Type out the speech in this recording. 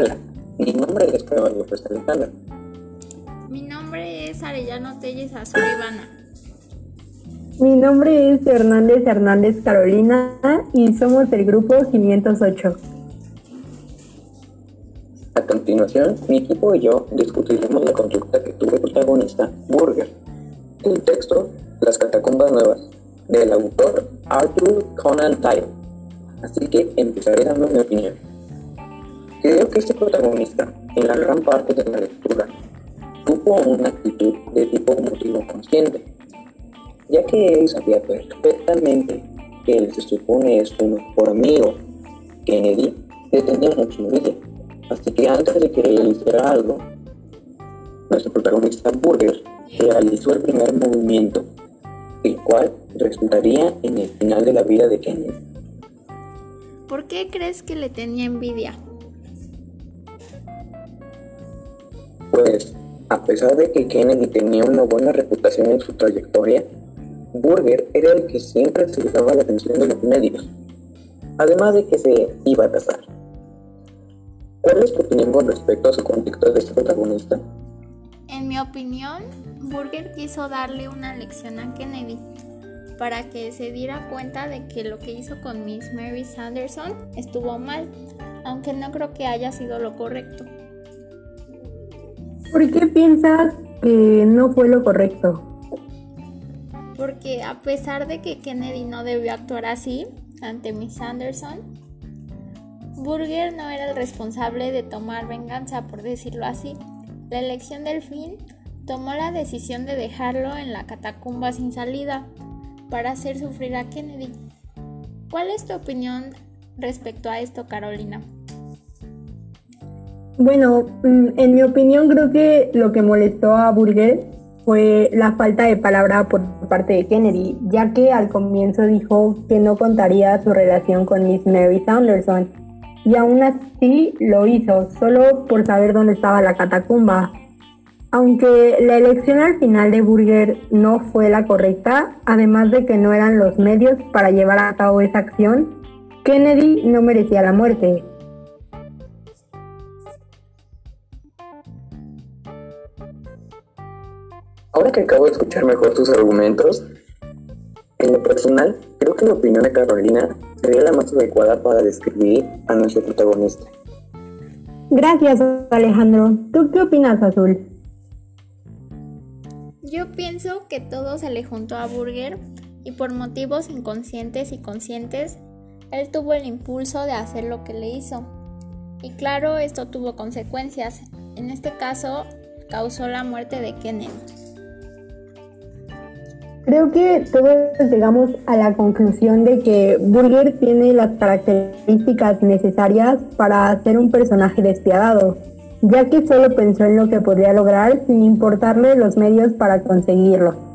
Hola, mi nombre es Caballo López Alejandro. Mi nombre es Arellano Telles Azul Ivana. Mi nombre es Hernández Hernández Carolina y somos del grupo 508. A continuación, mi equipo y yo discutiremos la conducta que tuvo el protagonista, Burger. El texto, Las catacumbas nuevas, del autor Arthur Conan Doyle. Así que empezaré dando mi opinión. Creo que este protagonista, en la gran parte de la lectura, tuvo una actitud de tipo motivo consciente, ya que él sabía perfectamente que él se supone es uno por amigo, Kennedy le tenía mucha envidia, así que antes de que él algo, nuestro protagonista Burger realizó el primer movimiento, el cual resultaría en el final de la vida de Kennedy. ¿Por qué crees que le tenía envidia? Pues, a pesar de que Kennedy tenía una buena reputación en su trayectoria, Burger era el que siempre se llevaba la atención de los medios, además de que se iba a casar. ¿Cuál es tu opinión con respecto a su contexto de este protagonista? En mi opinión, Burger quiso darle una lección a Kennedy para que se diera cuenta de que lo que hizo con Miss Mary Sanderson estuvo mal, aunque no creo que haya sido lo correcto. ¿Por qué piensas que no fue lo correcto? Porque a pesar de que Kennedy no debió actuar así ante Miss Anderson, Burger no era el responsable de tomar venganza, por decirlo así. La elección del fin tomó la decisión de dejarlo en la catacumba sin salida para hacer sufrir a Kennedy. ¿Cuál es tu opinión respecto a esto, Carolina? Bueno, mm, en mi opinión creo que lo que molestó a Burger fue la falta de palabra por parte de Kennedy, ya que al comienzo dijo que no contaría su relación con Miss Mary Sanderson, y aún así lo hizo, solo por saber dónde estaba la catacumba. Aunque la elección al final de Burger no fue la correcta, además de que no eran los medios para llevar a cabo esa acción, Kennedy no merecía la muerte, Ahora que acabo de escuchar mejor tus argumentos, en lo personal, creo que la opinión de Carolina sería la más adecuada para describir a nuestro protagonista. Gracias, Alejandro. ¿Tú qué opinas, Azul? Yo pienso que todo se le juntó a Burger y por motivos inconscientes y conscientes, él tuvo el impulso de hacer lo que le hizo. Y claro, esto tuvo consecuencias. En este caso, causó la muerte de Kennedy. Creo que todos llegamos a la conclusión de que Burger tiene las características necesarias para ser un personaje despiadado, ya que solo pensó en lo que podría lograr sin importarle los medios para conseguirlo.